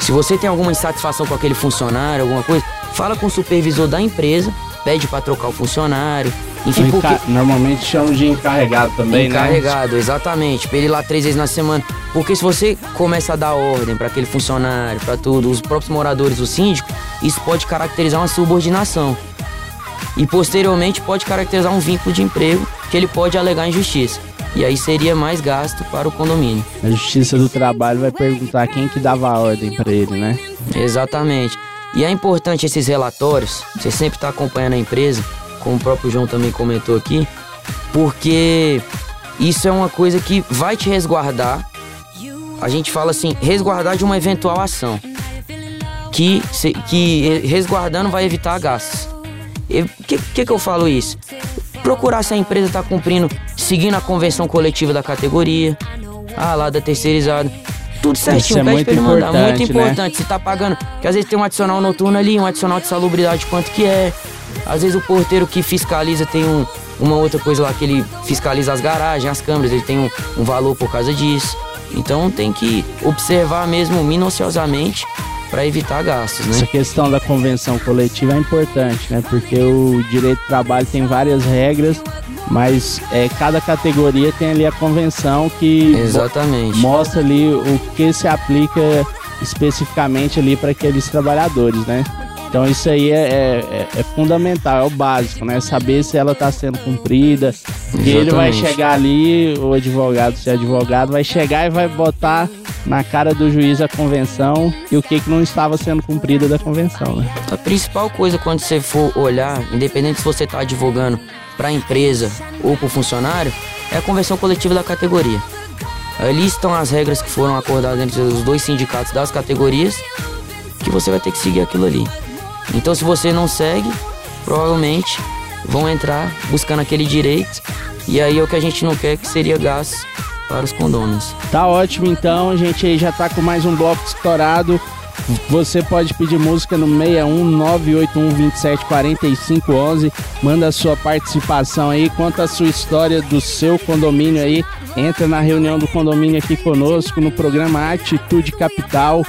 Se você tem alguma insatisfação com aquele funcionário, alguma coisa, fala com o supervisor da empresa, pede para trocar o funcionário. Enfim, Normalmente chamam de encarregado também, né? Encarregado, exatamente. Pra ele ir lá três vezes na semana. Porque se você começa a dar ordem para aquele funcionário, para tudo, os próprios moradores, o síndico, isso pode caracterizar uma subordinação. E posteriormente pode caracterizar um vínculo de emprego que ele pode alegar injustiça. E aí seria mais gasto para o condomínio. A Justiça do Trabalho vai perguntar quem que dava a ordem pra ele, né? Exatamente. E é importante esses relatórios, você sempre está acompanhando a empresa, como o próprio João também comentou aqui, porque isso é uma coisa que vai te resguardar. A gente fala assim, resguardar de uma eventual ação. Que, se- que resguardando vai evitar gastos. O que, que, que eu falo isso? Procurar se a empresa está cumprindo, seguindo a convenção coletiva da categoria, ah, lá da terceirizada. Tudo certinho, é pede muito pra ele mandar. Muito importante, né? Se tá pagando, que às vezes tem um adicional noturno ali, um adicional de salubridade, quanto que é. Às vezes o porteiro que fiscaliza tem um, uma outra coisa lá que ele fiscaliza as garagens, as câmeras, ele tem um, um valor por causa disso. Então tem que observar mesmo minuciosamente para evitar gastos, né? Essa questão da convenção coletiva é importante, né? Porque o direito do trabalho tem várias regras, mas é, cada categoria tem ali a convenção que Exatamente. mostra ali o que se aplica especificamente ali para aqueles trabalhadores, né? Então isso aí é, é- é fundamental, é o básico, né? Saber se ela está sendo cumprida. Porque ele vai chegar ali, o advogado, se é advogado, vai chegar e vai botar na cara do juiz a convenção e o que, que não estava sendo cumprida da convenção, né? A principal coisa quando você for olhar, independente se você está advogando para a empresa ou para o funcionário, é a convenção coletiva da categoria. Ali estão as regras que foram acordadas entre os dois sindicatos das categorias, que você vai ter que seguir aquilo ali. Então, se você não segue, provavelmente vão entrar buscando aquele direito, e aí é o que a gente não quer que seria gasto para os condôminos. Tá ótimo então, a gente aí já tá com mais um bloco estourado. Você pode pedir música no 61 981 27 45 11. Manda a sua participação aí, conta a sua história do seu condomínio aí. Entra na reunião do condomínio aqui conosco no programa Atitude Capital.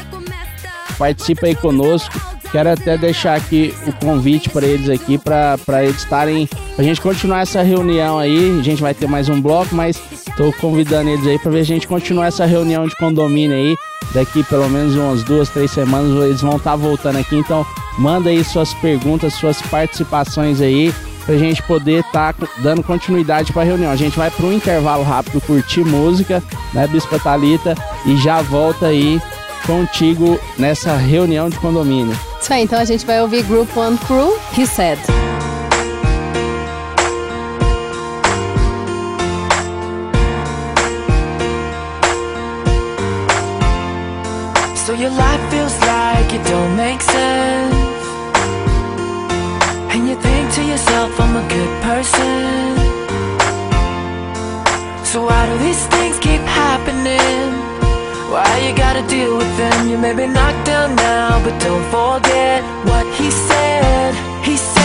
Participa aí conosco. Quero até deixar aqui o convite para eles aqui, para eles estarem. a gente continuar essa reunião aí. A gente vai ter mais um bloco, mas estou convidando eles aí para ver a gente continuar essa reunião de condomínio aí. Daqui pelo menos umas duas, três semanas eles vão estar tá voltando aqui. Então, manda aí suas perguntas, suas participações aí, para a gente poder estar tá dando continuidade para a reunião. A gente vai para um intervalo rápido curtir música, né, Bispa Thalita, e já volta aí contigo nessa reunião de condomínio. Isso aí, então a gente vai ouvir Group One Crew, He Said. So your life feels like it don't make sense And you think to yourself, I'm a good person So why do these things keep happening? Why you gotta deal with them? You may be knocked down now, but don't forget what he said. He said,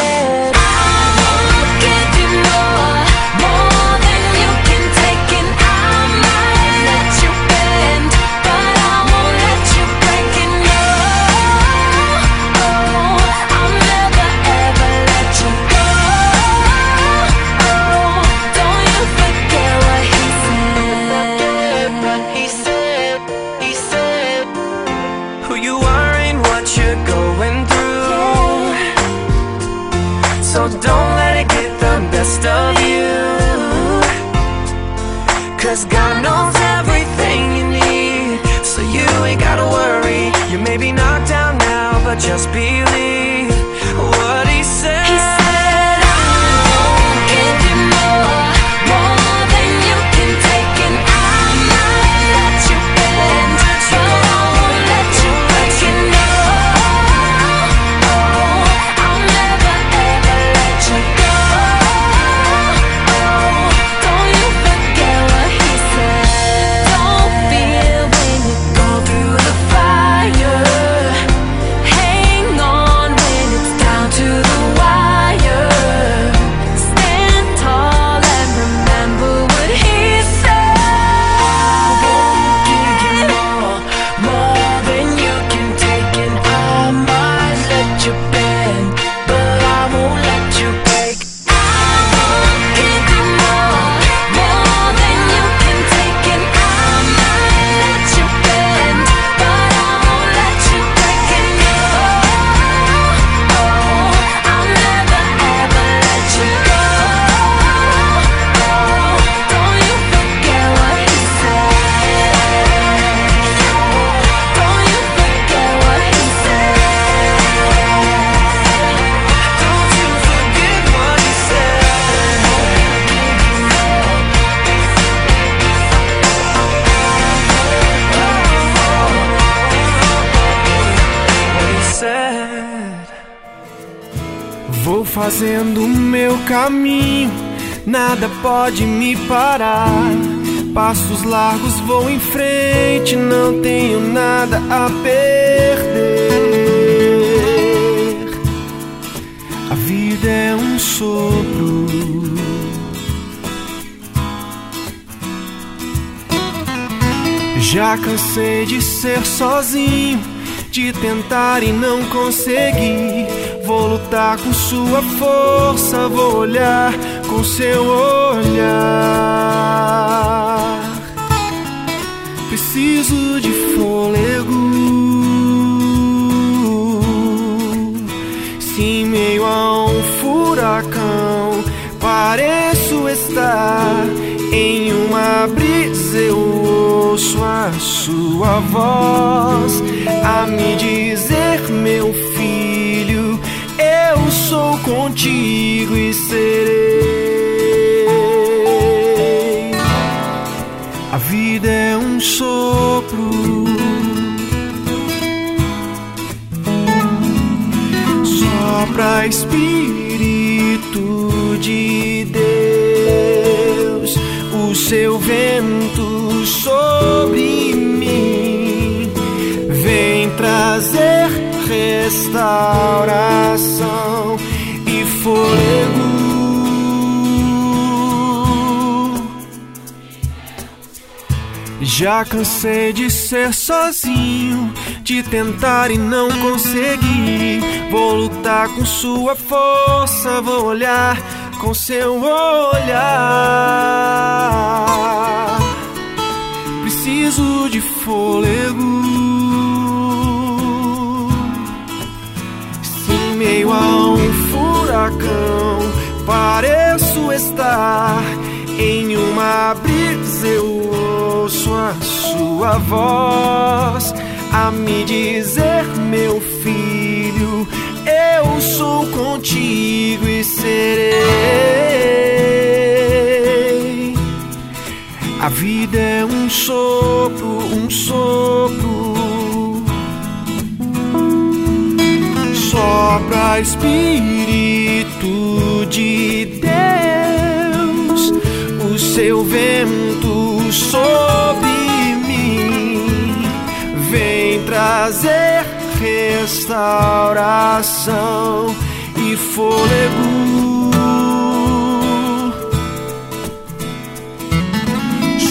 best of you. Cause God knows caminho, nada pode me parar. Passos largos vou em frente, não tenho nada a perder. A vida é um sopro. Já cansei de ser sozinho, de tentar e não conseguir. Vou lutar com sua força, vou olhar com seu olhar. Preciso de fôlego. Se em meio a um furacão pareço estar em uma brisa, eu ouço a sua voz a me dizer, meu filho, sou contigo e serei. A vida é um sopro. Sopra Espírito de Deus, o seu vento sobre restauração e fôlego. Já cansei de ser sozinho, de tentar e não conseguir. Vou lutar com sua força, vou olhar com seu olhar. Preciso de fôlego. Meio a um furacão pareço estar em uma brisa, eu ouço a sua voz a me dizer, meu filho, eu sou contigo e serei. A vida é um sopro, um sopro. Sopra Espírito de Deus, o seu vento sobre mim vem trazer restauração e fôlego.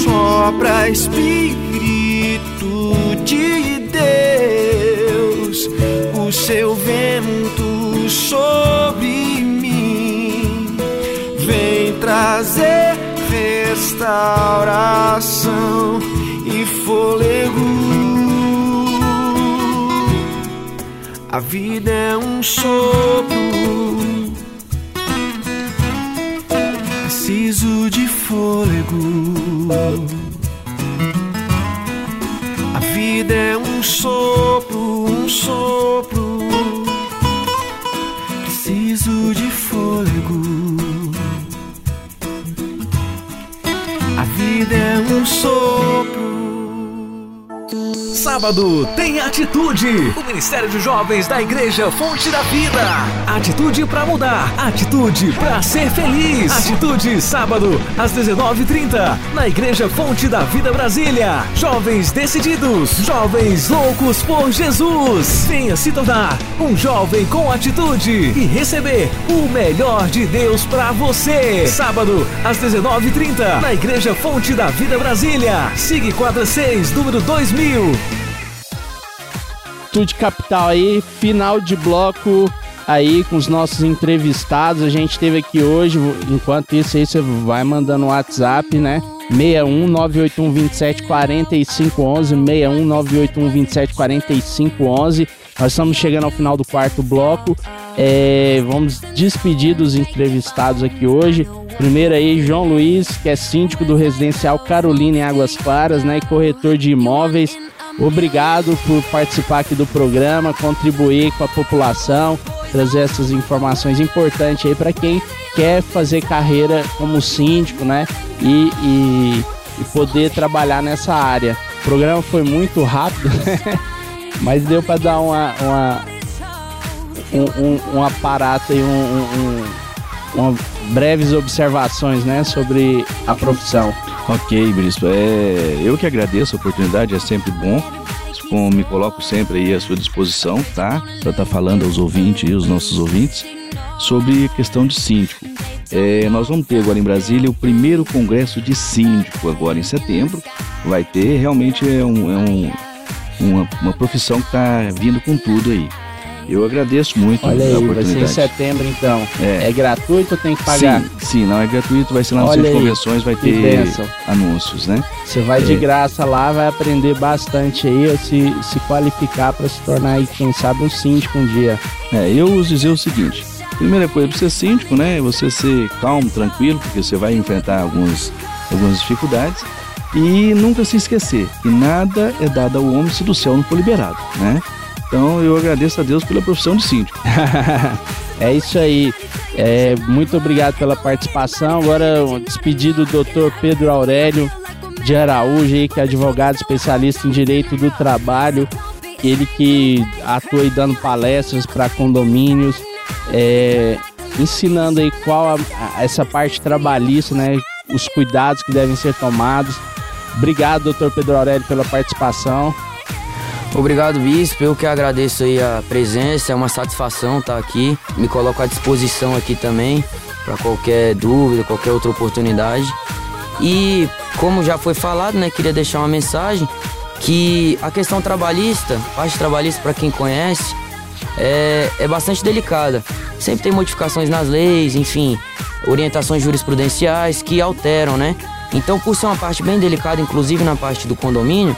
Sopra Espírito de seu vento sobre mim vem trazer restauração e fôlego. A vida é um sopro. Preciso de fôlego. A vida é um sopro, um sopro. É um sopro. Sábado tem Atitude, o Ministério de Jovens da Igreja Fonte da Vida. Atitude para mudar, atitude para ser feliz. Atitude, sábado, às 19h30, na Igreja Fonte da Vida Brasília. Jovens decididos, jovens loucos por Jesus. Venha se tornar um jovem com atitude e receber o melhor de Deus para você. Sábado, às 19h30, na Igreja Fonte da Vida Brasília. Sigue quadra 6, número 2000. Atitude Capital aí, final de bloco aí com os nossos entrevistados. A gente teve aqui hoje, enquanto isso aí você vai mandando o WhatsApp, né? 61 981 27 45 11 61 981 27 45 11 Nós estamos chegando ao final do quarto bloco. É, vamos despedir dos entrevistados aqui hoje. Primeiro aí, João Luiz, que é síndico do residencial Carolina em Águas Claras, né? E corretor de imóveis. Obrigado por participar aqui do programa, contribuir com a população, trazer essas informações importantes aí para quem quer fazer carreira como síndico, né? E, e, e, poder trabalhar nessa área. O programa foi muito rápido, (laughs) né? mas deu para dar uma, uma um, um, um, aparato e um, um, uma breves observações, né, sobre a profissão. Ok, Bispo. É, eu que agradeço a oportunidade, é sempre bom. Me coloco sempre aí à sua disposição, tá? Para estar tá falando aos ouvintes e aos nossos ouvintes sobre a questão de síndico. É, nós vamos ter agora em Brasília o primeiro congresso de síndico agora em setembro. Vai ter, realmente é, um, é um, uma, uma profissão que está vindo com tudo aí. Eu agradeço muito Olha aí, a oportunidade. vai ser em setembro então. É, é gratuito ou tem que pagar? Sim, sim, não é gratuito, vai ser lá no Olha centro de convenções, vai ter bênção. anúncios, né? Você vai de É. graça lá, vai aprender bastante aí, a se, se qualificar para se tornar aí, quem sabe, um síndico um dia. É, eu uso dizer o seguinte: primeira coisa, para ser síndico, né? é Você ser calmo, tranquilo, porque você vai enfrentar alguns, algumas dificuldades. E nunca se esquecer que nada é dado ao homem se do céu não for liberado, né? Então eu agradeço a Deus pela profissão de síndico. (laughs) É isso aí. É, muito obrigado pela participação. Agora, um despedido do Dr. Pedro Aurélio de Araújo, que é advogado especialista em direito do trabalho. Ele que atua aí dando palestras para condomínios, é, ensinando aí qual a- a- essa parte trabalhista, né? Os cuidados que devem ser tomados. Obrigado, doutor Pedro Aurélio, pela participação. Obrigado, Bispo. Eu que agradeço aí a presença, é uma satisfação estar aqui. Me coloco à disposição aqui também para qualquer dúvida, qualquer outra oportunidade. E como já foi falado, né, queria deixar uma mensagem que a questão trabalhista, parte trabalhista para quem conhece, é, é bastante delicada. Sempre tem modificações nas leis, enfim, orientações jurisprudenciais que alteram, né? Então, por ser uma parte bem delicada, inclusive na parte do condomínio,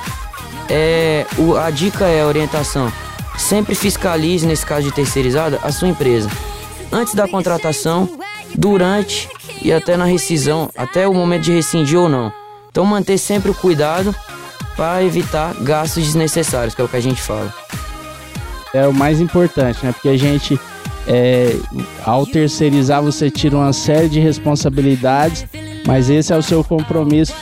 é, o, a dica é a orientação. Sempre fiscalize, nesse caso de terceirizada, a sua empresa. Antes da contratação, durante e até na rescisão, até o momento de rescindir ou não. Então manter sempre o cuidado para evitar gastos desnecessários, que é o que a gente fala. É o mais importante, né? Porque a gente, é, ao terceirizar, você tira uma série de responsabilidades, mas esse é o seu compromisso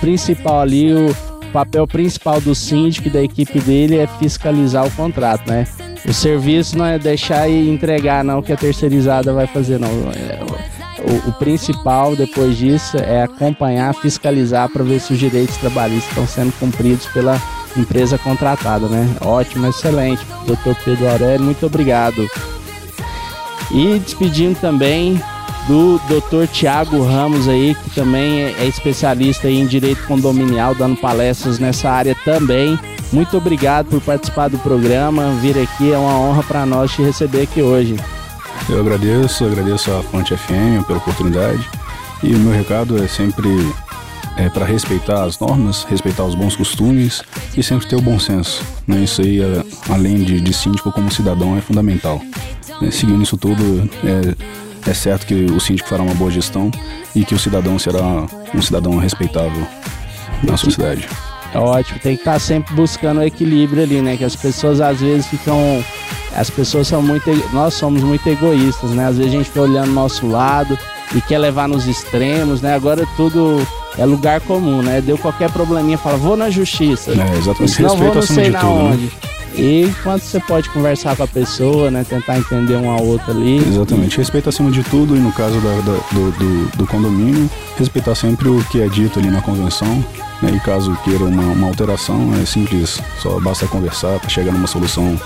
principal ali, o papel principal do síndico e da equipe dele é fiscalizar o contrato, né? O serviço não é deixar e entregar, não, que a terceirizada vai fazer, não. É, o, o, principal depois disso é acompanhar, fiscalizar para ver se os direitos trabalhistas estão sendo cumpridos pela empresa contratada, né? Ótimo, excelente. Doutor Pedro Aurélio, muito obrigado. E despedindo também do Dr. Tiago Ramos aí, que também é, é especialista em direito condominial, dando palestras nessa área também. Muito obrigado por participar do programa. Vir aqui é uma honra para nós te receber aqui hoje. Eu agradeço, agradeço a Fonte FM pela oportunidade. E o meu recado é sempre é, para respeitar as normas, respeitar os bons costumes e sempre ter o bom senso. Né? Isso aí, é, além de, de síndico como cidadão, é fundamental. É, seguindo isso tudo, é, é certo que o síndico fará uma boa gestão e que o cidadão será um cidadão respeitável na sociedade. É ótimo, tem que estar sempre buscando o equilíbrio ali, né? Que as pessoas às vezes ficam. As pessoas são muito. Nós somos muito egoístas, né? Às vezes a gente fica olhando o nosso lado e quer levar nos extremos, né? Agora tudo é lugar comum, né? Deu qualquer probleminha, fala, vou na justiça. É, exatamente. Senão vou não sei na tudo, né? onde. Né? E quanto você pode conversar com a pessoa, né? Tentar entender um ao outro ali. Exatamente. Respeito acima de tudo e no caso da, da, do, do, do, condomínio, respeitar sempre o que é dito ali na convenção. Né? E caso queira uma, uma alteração, é simples. Só basta conversar para chegar numa solução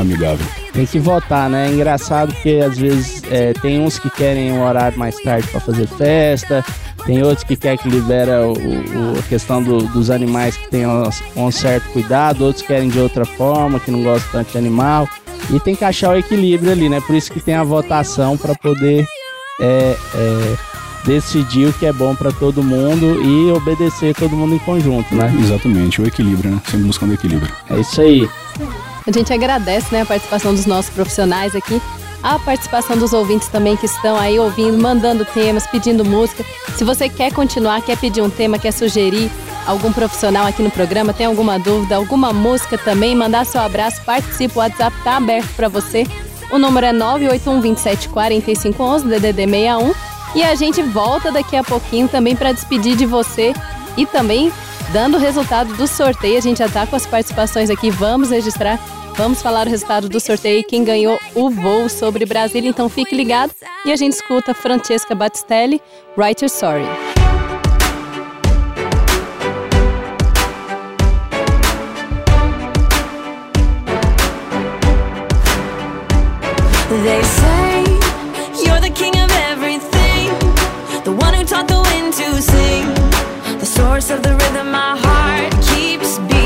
amigável. Tem que votar, né? É engraçado porque às vezes é, tem uns que querem um horário mais tarde para fazer festa, tem outros que querem que libera o, o, a questão do, dos animais que tenham um certo cuidado, outros querem de outra forma, que não gostam tanto de animal. E tem que achar o equilíbrio ali, né? Por isso que tem a votação para poder é, é, decidir o que é bom para todo mundo e obedecer todo mundo em conjunto, né? Exatamente, o equilíbrio, né? Sempre buscando equilíbrio. É isso aí. A gente agradece né, a participação dos nossos profissionais aqui, a participação dos ouvintes também que estão aí ouvindo, mandando temas, pedindo música. Se você quer continuar, quer pedir um tema, quer sugerir algum profissional aqui no programa, tem alguma dúvida, alguma música também, mandar seu abraço, participe, o WhatsApp está aberto para você. O número é 981 27 4511, DDD 61. E a gente volta daqui a pouquinho também para despedir de você e também dando o resultado do sorteio. A gente já está com as participações aqui, vamos registrar Vamos falar o resultado do sorteio, quem ganhou o voo sobre Brasília, então fique ligado e a gente escuta Francesca Battistelli, Write Your Story. They say you're the king of everything, the one who taught the wind to sing, source of the rhythm my heart keeps beating,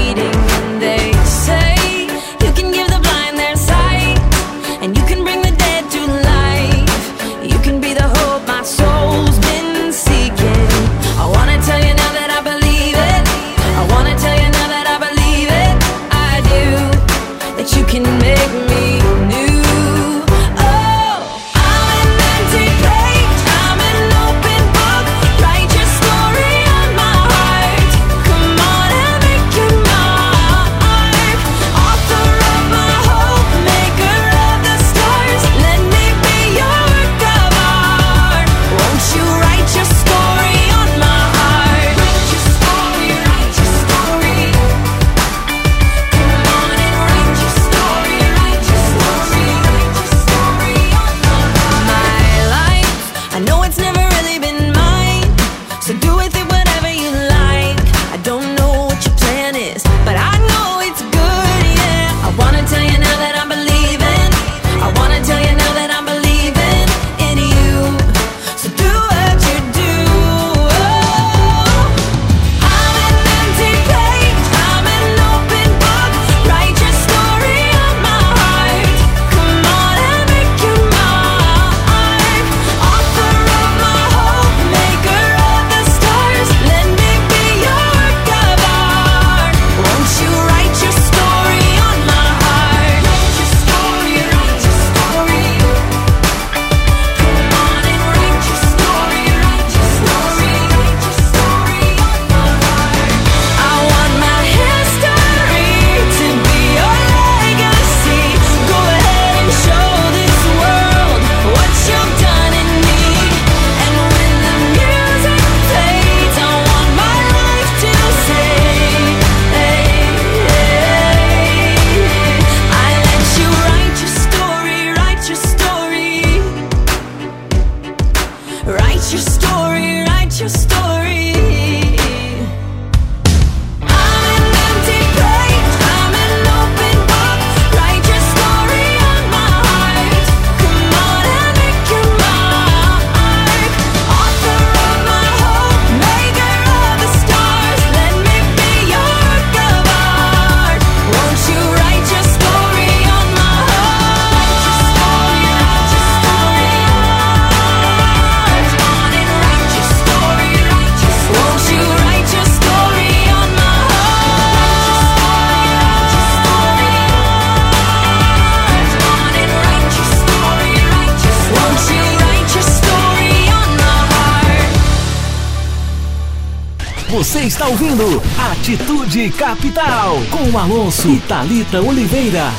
Capital com Alonso e Thalita Oliveira.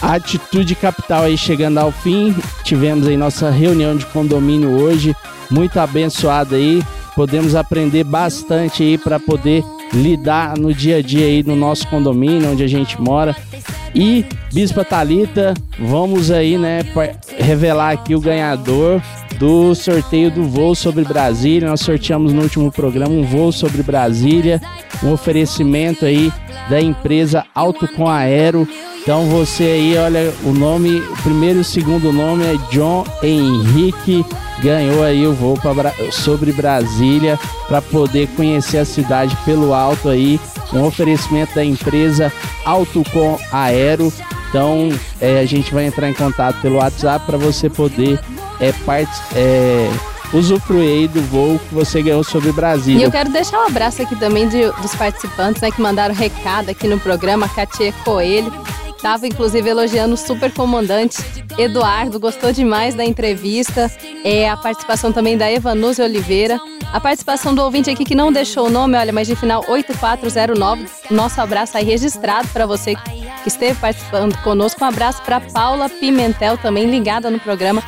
A Atitude Capital aí chegando ao fim. Tivemos aí nossa reunião de condomínio hoje, muito abençoada aí. Podemos aprender bastante aí para poder lidar no dia a dia aí no nosso condomínio onde a gente mora. E Bispa Talita, vamos aí, né, revelar aqui o ganhador do sorteio do voo sobre Brasília. Nós sorteamos no último programa um voo sobre Brasília, um oferecimento aí da empresa Auto com Aero. Então você aí, olha, o nome, o primeiro e o segundo nome é John Henrique. Ganhou aí o voo pra, sobre Brasília para poder conhecer a cidade pelo alto aí. Um oferecimento da empresa Auto com Aero. Então é, a gente vai entrar em contato pelo WhatsApp para você poder é, part, é, usufruir do voo que você ganhou sobre E Brasília. eu quero deixar um abraço aqui também de- dos participantes, né, que mandaram recado aqui no programa, Katia Coelho. Tava, inclusive, elogiando o super comandante Eduardo, gostou demais da entrevista. É, a participação também da Evanuse Oliveira. A participação do ouvinte aqui que não deixou o nome, olha, mas de final 8409. Nosso abraço aí registrado para você que esteve participando conosco. Um abraço para Paula Pimentel, também ligada no programa.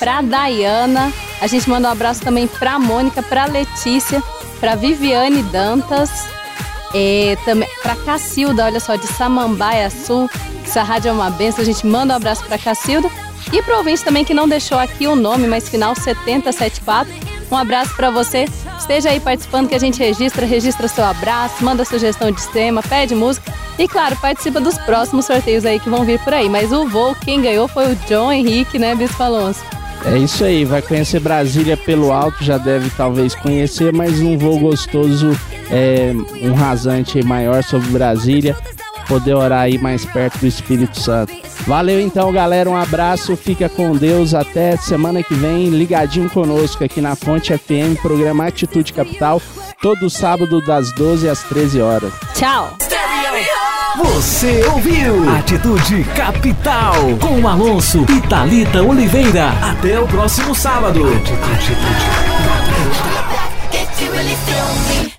Para Dayana. A gente manda um abraço também para Mônica, para Letícia, para Viviane Dantas. É, também para Cacilda, olha só, de Samambaia Sul, essa rádio é uma benção. A gente manda um abraço para Cacilda. E para ouvinte também que não deixou aqui o nome, mas final 7074. Um abraço para você. Esteja aí participando que a gente registra, registra seu abraço, manda sugestão de tema, pede música. E claro, participa dos próximos sorteios aí que vão vir por aí. Mas o voo, quem ganhou foi o John Henrique, né, Bispo Alonso? É isso aí, vai conhecer Brasília pelo alto, já deve talvez conhecer, mas um voo gostoso, é, um rasante maior sobre Brasília, poder orar aí mais perto do Espírito Santo. Valeu então, galera, um abraço, fica com Deus, até semana que vem, ligadinho conosco aqui na Fonte FM, programa Atitude Capital, todo sábado das 12 às 13 horas. Tchau! Você ouviu Atitude Capital com Alonso e Thalita Oliveira. Até o próximo sábado. Atitude If